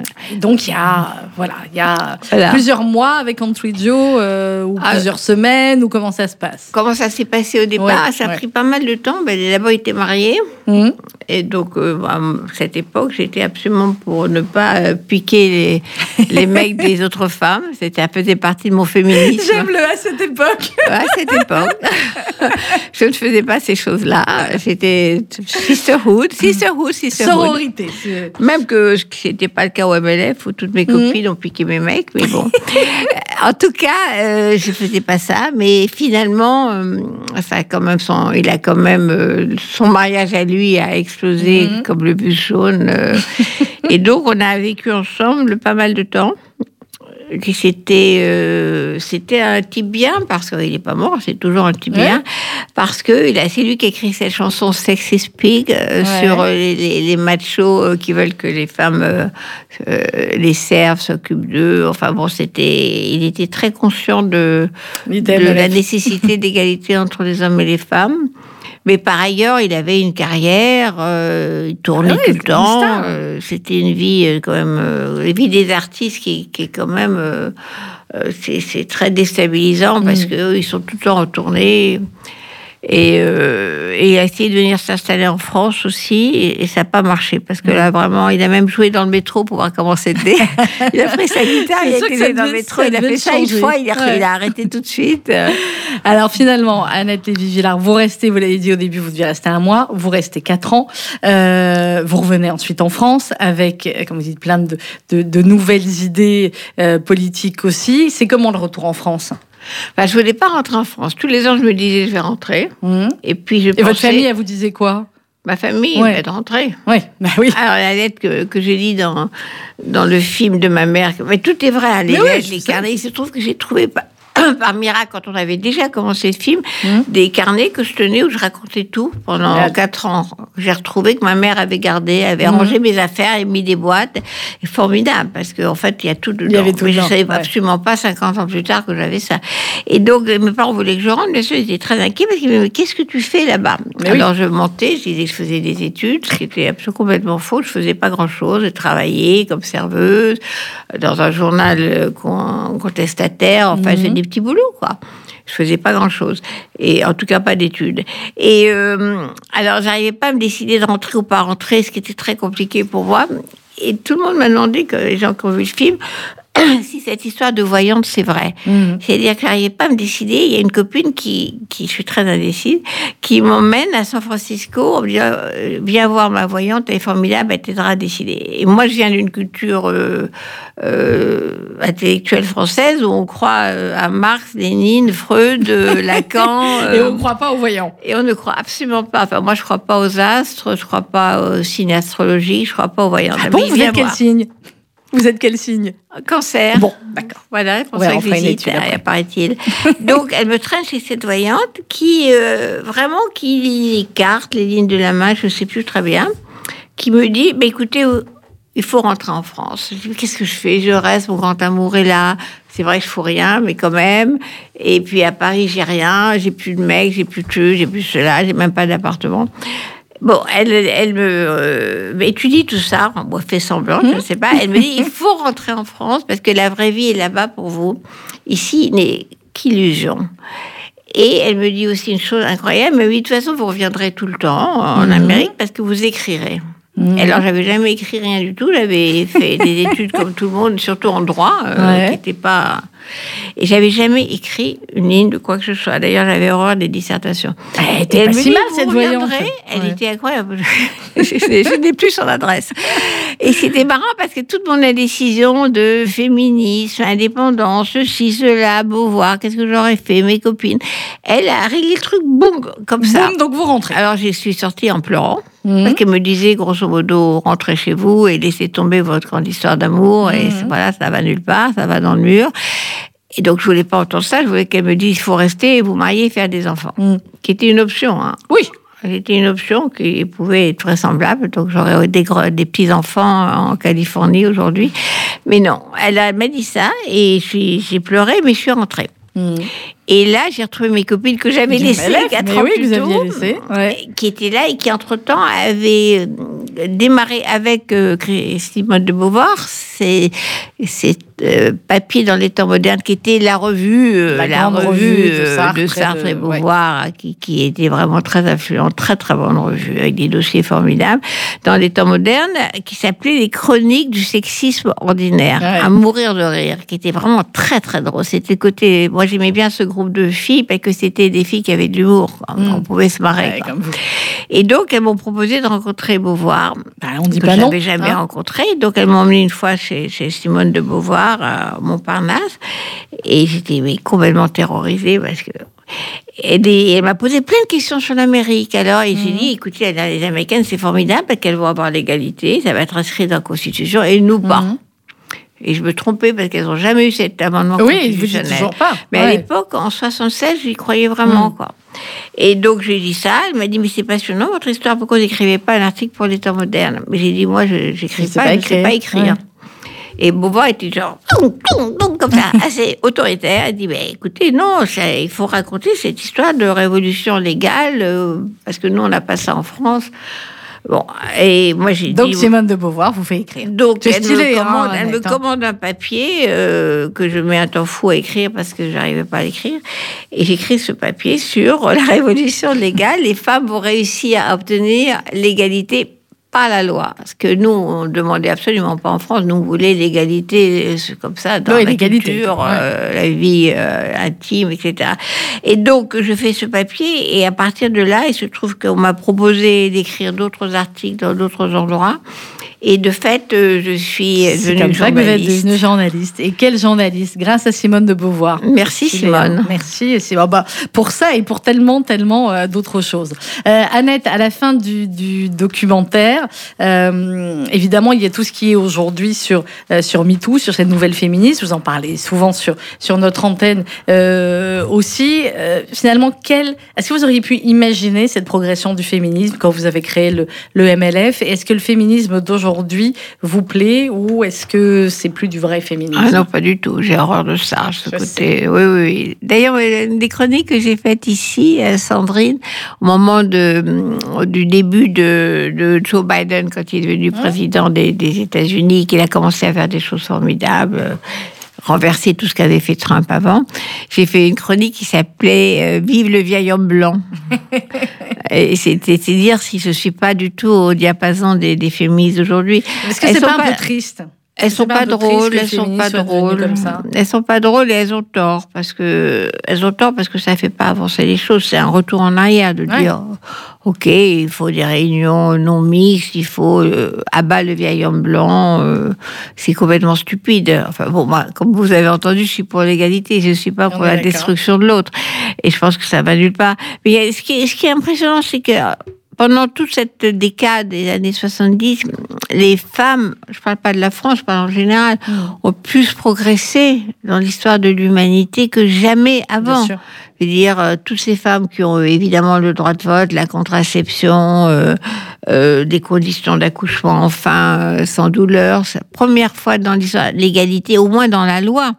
Donc il y a, voilà, il y a Voilà. plusieurs mois avec Country Joe euh, ou Ah. plusieurs semaines ou comment ça se passe? Comment ça s'est passé au départ? Ouais, Ça a ouais. pris pas mal de temps. Ben, d'abord été mariée. Mhm. Et donc, euh, à cette époque, j'étais absolument pour ne pas euh, piquer les, les mecs des autres femmes. C'était un peu des parties de mon féminisme. J'aime le à cette époque. à cette époque. je ne faisais pas ces choses-là. J'étais sisterhood, sisterhood, sisterhood. Sororité. Même que ce n'était pas le cas au MLF où toutes mes copines ont piqué mes mecs, mais bon. en tout cas, euh, je faisais pas ça, mais finalement, euh, ça a quand même son, il a quand même euh, son mariage à lui a explosé comme le bus jaune. Et donc, on a vécu ensemble pas mal de temps. c'était euh, c'était un type bien parce qu'il n'est pas mort, c'est toujours un type Ouais. bien parce que c'est lui qui a écrit cette chanson Sexy Pig euh, Ouais. sur euh, les, les, les machos euh, qui veulent que les femmes les servent, s'occupent d'eux. Enfin bon, c'était il était très conscient de la nécessité d'égalité entre les hommes et les femmes. Mais par ailleurs, il avait une carrière, euh, il tournait Ah oui, tout le temps. euh, C'était une vie euh, quand même, la vie des artistes qui, qui est quand même, c'est très déstabilisant parce Mm. que eux, ils sont tout le temps en tournée. Et, euh, et a essayé de venir s'installer en France aussi, et, et ça n'a pas marché parce que là vraiment, il a même joué dans le métro pour voir comment c'était. il a pris sa guitare, il a été dans le métro, il a fait ça une fois, il a, Ouais. il a arrêté tout de suite. Alors finalement, Annette Lévy-Villard, vous restez, vous l'avez dit au début, vous deviez rester un mois, vous restez quatre ans, Euh, vous revenez ensuite en France avec, euh, comme vous dites, plein de, de, de nouvelles idées euh, politiques aussi. C'est comment le retour en France? Enfin, je voulais pas rentrer en France. Tous les ans, je me disais, je vais rentrer. Mhm. Et puis, je Et votre famille, elle vous disait quoi? Ma famille, Ouais. va être rentrée. Oui, bah oui. Alors, la lettre que, que j'ai lis dans, dans le film de ma mère, mais tout est vrai, hein, les Mais lettres, les sais. carnets. Il se trouve que j'ai trouvé par, par miracle, quand on avait déjà commencé le film, Mhm. des carnets que je tenais où je racontais tout pendant quatre ans. J'ai retrouvé que ma mère avait gardé, avait Mhm. rangé mes affaires et mis des boîtes. Et formidable, parce qu'en fait, il y a tout dedans. y avait tout mais je dedans, savais ouais. absolument pas 50 ans plus tard que j'avais ça. Et donc, mes parents voulaient que je rentre. Bien sûr, ils étaient très inquiets parce qu'ils me disaient, mais qu'est-ce que tu fais là-bas? Oui. Alors, je montais, je disais que je faisais des études, ce qui était absolument complètement faux. Je faisais pas grand-chose. Je travaillais comme serveuse dans un journal euh, con- contestataire. Enfin, je faisais des petits boulots, quoi. Je faisais pas grand-chose. Et en tout cas, pas d'études. Et euh, alors, j'arrivais pas à me décider de rentrer ou pas rentrer, ce qui était très compliqué pour moi. Et tout le monde m'a demandé, que les gens qui ont vu le film, si cette histoire de voyante, c'est vrai. Mhm. C'est-à-dire que j'arrivais pas à me décider. Il y a une copine qui, qui je suis très indécise, qui m'emmène à San Francisco en me disant euh, Viens voir ma voyante, elle est formidable, elle t'aidera à décider. Et moi, je viens d'une culture euh, euh, intellectuelle française où on croit euh, à Marx, Lénine, Freud, Lacan. Et on ne croit pas aux voyants. et on ne croit absolument pas. Enfin, moi, je crois pas aux astres, je crois pas aux signes astrologiques, je crois pas aux voyants. Ah bon, vous êtes quel signe? Vous êtes quel signe Cancer. Bon, d'accord. Voilà, pour Ouais, ça que j'hésite, paraît-il. Donc, elle me traîne chez cette voyante qui, euh, vraiment, qui lit les cartes, les lignes de la main, je ne sais plus très bien, qui me dit, bah, écoutez, euh, il faut rentrer en France. Je dis, qu'est-ce que je fais? Je reste, mon grand amour est là. C'est vrai que je fous rien, mais quand même. Et puis à Paris, j'ai rien, j'ai plus de mec, j'ai plus de ceux, j'ai plus cela, j'ai même pas d'appartement. Bon, elle, elle me euh, étudie tout ça, fait semblant, je ne sais pas. Elle me dit, il faut rentrer en France parce que la vraie vie est là-bas pour vous. Ici, il n'est qu'illusion. Et elle me dit aussi une chose incroyable, mais oui, de toute façon, vous reviendrez tout le temps en Amérique parce que vous écrirez. Et Alors, j'avais jamais écrit rien du tout. J'avais fait des études comme tout le monde, surtout en droit, euh, Ouais. qui n'était pas. Et j'avais jamais écrit une ligne de quoi que ce soit. D'ailleurs, j'avais horreur des dissertations. Elle Et était elle pas me si dit, mal, cette voyante. Elle Ouais. était incroyable. je n'ai plus son adresse. Et c'était marrant parce que toute mon indécision de féminisme, indépendance, ceci, cela, Beauvoir, qu'est-ce que j'aurais fait, mes copines, elle a réglé le truc, boum, comme ça. Boum, donc vous rentrez. Alors, je suis sortie en pleurant. Mhm. Parce qu'elle me disait, grosso modo, rentrez chez vous et laissez tomber votre grande histoire d'amour. Et Mhm. voilà, ça va nulle part, ça va dans le mur. Et donc, je voulais pas entendre ça. Je voulais qu'elle me dise, il faut rester, vous marier faire des enfants. Mhm. Qui était une option. Hein. Oui. C'était une option qui pouvait être vraisemblable. Donc, j'aurais des, petits-enfants en Californie aujourd'hui. Mais non, elle m'a dit ça et j'ai pleuré, mais je suis rentrée. Mhm. Et là, j'ai retrouvé mes copines que j'avais laissées quatre mais ans oui, plus tôt, aviez laissé, ouais. qui étaient là et qui, entre-temps, avaient euh, démarré avec euh, Simone de Beauvoir ces, ces euh, papiers dans les temps modernes qui était la revue, euh, La revue revue de euh, Sartre de et Sartre de- et ouais. Beauvoir, qui, qui était vraiment très influente, très très bonne revue, avec des dossiers formidables, dans les temps modernes, qui s'appelait Les Chroniques du sexisme ordinaire, Ouais. à mourir de rire, qui était vraiment très très drôle. C'était côté, moi j'aimais bien ce groupe de filles parce que c'était des filles qui avaient de l'humour, quoi. Mm. on pouvait se marrer. Ouais. Et donc elles m'ont proposé de rencontrer Beauvoir Bah, on dit que pas non. j'avais jamais hein. rencontré. Donc, elle m'a emmené une fois chez, chez Simone de Beauvoir à Montparnasse. Et j'étais mais, complètement terrorisée parce que. Et des- elle m'a posé plein de questions sur l'Amérique. Alors, et Mhm. j'ai dit, écoutez, les Américaines, c'est formidable parce qu'elles vont avoir l'égalité, ça va être inscrit dans la Constitution, et nous pas. Mhm. Et je me trompais parce qu'elles n'ont jamais eu cet amendement Oui, constitutionnel. toujours pas. Mais à l'époque, en 76, j'y croyais vraiment, Mm. quoi. Et donc, j'ai dit ça. Elle m'a dit, mais c'est passionnant, votre histoire. Pourquoi vous n'écrivez pas un article pour les temps modernes? Mais j'ai dit, moi, je n'écris pas, pas je ne sais pas écrire. Ouais. Et Beauvoir était genre, comme ça, assez autoritaire. Elle dit, mais écoutez, non, ça- il faut raconter cette histoire de révolution légale, euh, parce que nous, on n'a pas ça en France. Bon, et moi, j'ai Donc dit... Simone de Beauvoir vous fait écrire. Donc, elle, stylé, me hein, elle me hein. commande un papier euh, que je mets un temps fou à écrire parce que j'arrivais pas à l'écrire. Et j'écris ce papier sur la révolution légale. Les femmes vont réussir à obtenir l'égalité par la loi. Parce que nous, on demandait absolument pas en France. Nous, on voulait l'égalité comme ça dans Oui, la culture, ouais. euh, la vie euh, intime, etc. Et donc, je fais ce papier et à partir de là, il se trouve qu'on m'a proposé d'écrire d'autres articles dans d'autres endroits. Et de fait, euh, je suis devenue que vous êtes journaliste. devenue journaliste. Et quelle journaliste Grâce à Simone de Beauvoir. Merci Simone. Merci ah bah, pour ça et pour tellement tellement euh, d'autres choses. Euh, Annette, à la fin du, du documentaire, euh, évidemment il y a tout ce qui est aujourd'hui sur sur MeToo, sur cette nouvelle féministe. Vous en parlez souvent sur sur notre antenne aussi. Finalement, est-ce que vous auriez pu imaginer cette progression du féminisme quand vous avez créé le, le MLF Est-ce que le féminisme d'aujourd'hui vous plaît ou est-ce que c'est plus du vrai féminisme? Ah non, pas du tout. J'ai horreur de ça, ce Je côté. Oui, oui, oui. D'ailleurs, euh, une des chroniques que j'ai faites ici, euh, Sandrine, au moment de, hum, du début de, de Joe Biden, quand il est devenu président des, des États-Unis, qu'il a commencé à faire des choses formidables. Renverser tout ce qu'avait fait Trump avant. J'ai fait une chronique qui s'appelait euh, Vive le vieil homme blanc. Et c'était c'est dire si je suis pas du tout au diapason des, des féministes d'aujourd'hui. Est-ce que c'est sont pas un pas- peu triste Elles sont pas pas drôles, elles sont pas drôles. Elles sont pas drôles et elles ont tort parce que elles ont tort parce que ça fait pas avancer les choses. C'est un retour en arrière de Ouais. dire ok, il faut des réunions non mixtes, il faut euh, abat le vieil homme blanc. euh, c'est complètement stupide. Enfin bon, moi, comme vous avez entendu, je suis pour l'égalité, je suis pas On pour la destruction de l'autre. Et je pense que ça va nulle part. Mais ce qui ce qui est impressionnant, c'est que pendant toute cette décade des années 70, les femmes, je parle pas de la France, je parle en général, Mm. ont plus progressé dans l'histoire de l'humanité que jamais avant. Je veux dire, euh, toutes ces femmes qui ont euh, évidemment le droit de vote, la contraception, euh, euh, des conditions d'accouchement enfin euh, sans douleur, première fois dans l'histoire, l'égalité, au moins dans la loi.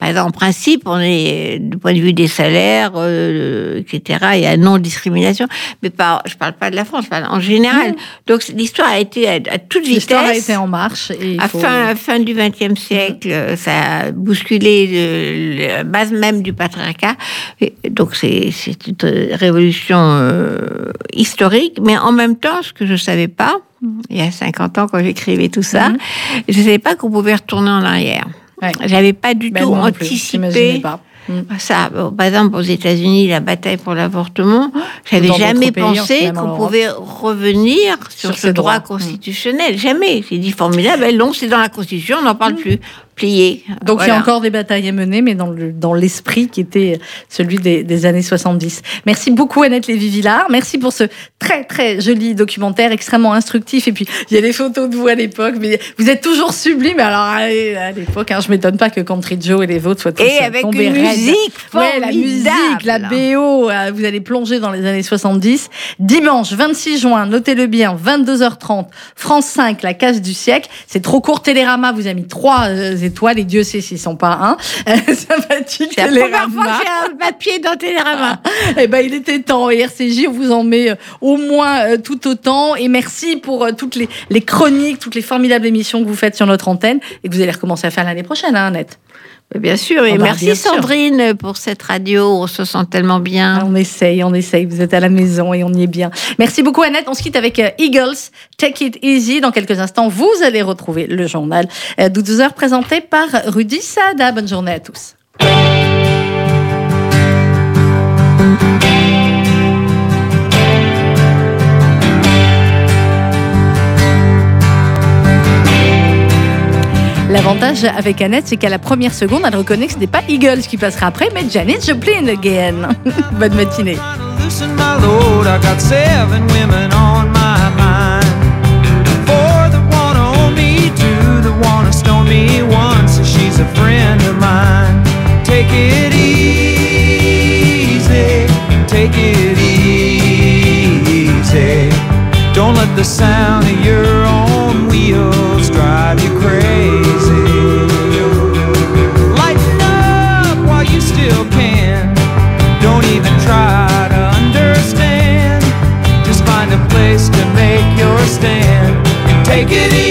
Par exemple, en principe, on est, du point de vue des salaires, euh, etc., il y a non-discrimination. Mais pas, je parle pas de la France, je parle en général. Donc, l'histoire a été à, à toute vitesse. L'histoire a été en marche. Et À faut- fin, à fin du XXe siècle, euh, ça a bousculé le- la base même du patriarcat. Et donc c'est c'est une révolution euh, historique, mais en même temps, ce que je savais pas, il y a 50 ans quand j'écrivais tout ça, Mhm. je savais pas qu'on pouvait retourner en arrière. Ouais. J'avais pas du Ben, tout anticipé pas. Mm. ça. Bon, Par exemple, aux États-Unis, la bataille pour l'avortement, j'avais dans jamais pays, pensé qu'on pouvait revenir sur, Sur ce droit droits. constitutionnel. Jamais. J'ai dit formidable. Ben non, c'est dans la Constitution, on n'en parle plus. Plié. Donc il y a encore des batailles à mener, mais dans le dans l'esprit qui était celui des, des années 70. Merci beaucoup Annette Lévy-Villard. Merci pour ce très très joli documentaire extrêmement instructif. Et puis il y a des photos de vous à l'époque, mais vous êtes toujours sublime. Alors à à l'époque, hein, je m'étonne pas que Country Joe et les vôtres soient tous Et avec tombés une raides. musique Ouais, la musique, la. BO, euh, vous allez plonger dans les années 70. Dimanche 26 juin, notez-le bien, 22h30, France 5, la case du siècle. C'est trop court, Télérama vous a mis trois euh, étoiles et Dieu sait s'ils sont pas un. Euh, sympathique, C'est la première fois que j'ai un papier dans Télérama. Eh ben, il était temps. Et RCJ, on vous en met euh, au moins euh, tout autant. Et merci pour euh, toutes les, les chroniques, toutes les formidables émissions que vous faites sur notre antenne et que vous allez recommencer à faire l'année prochaine, hein, Annette. Bien sûr. Et Ah bah, merci sûr. Sandrine pour cette radio. On se sent tellement bien. Ah, On essaye, on essaye. Vous êtes à la maison et on y est bien. Merci beaucoup, Annette. On se quitte avec euh, Eagles. Take it easy. Dans quelques instants, vous allez retrouver le journal euh, de 12 heures présenté par Rudy Sada. Bonne journée à tous. L'avantage avec Annette, c'est qu'à la première seconde, elle reconnaît que ce n'est pas Eagles qui passera après, mais Janet Joplin again. Bonne matinée. Don't let the sound of your own wheels stand and take it easy.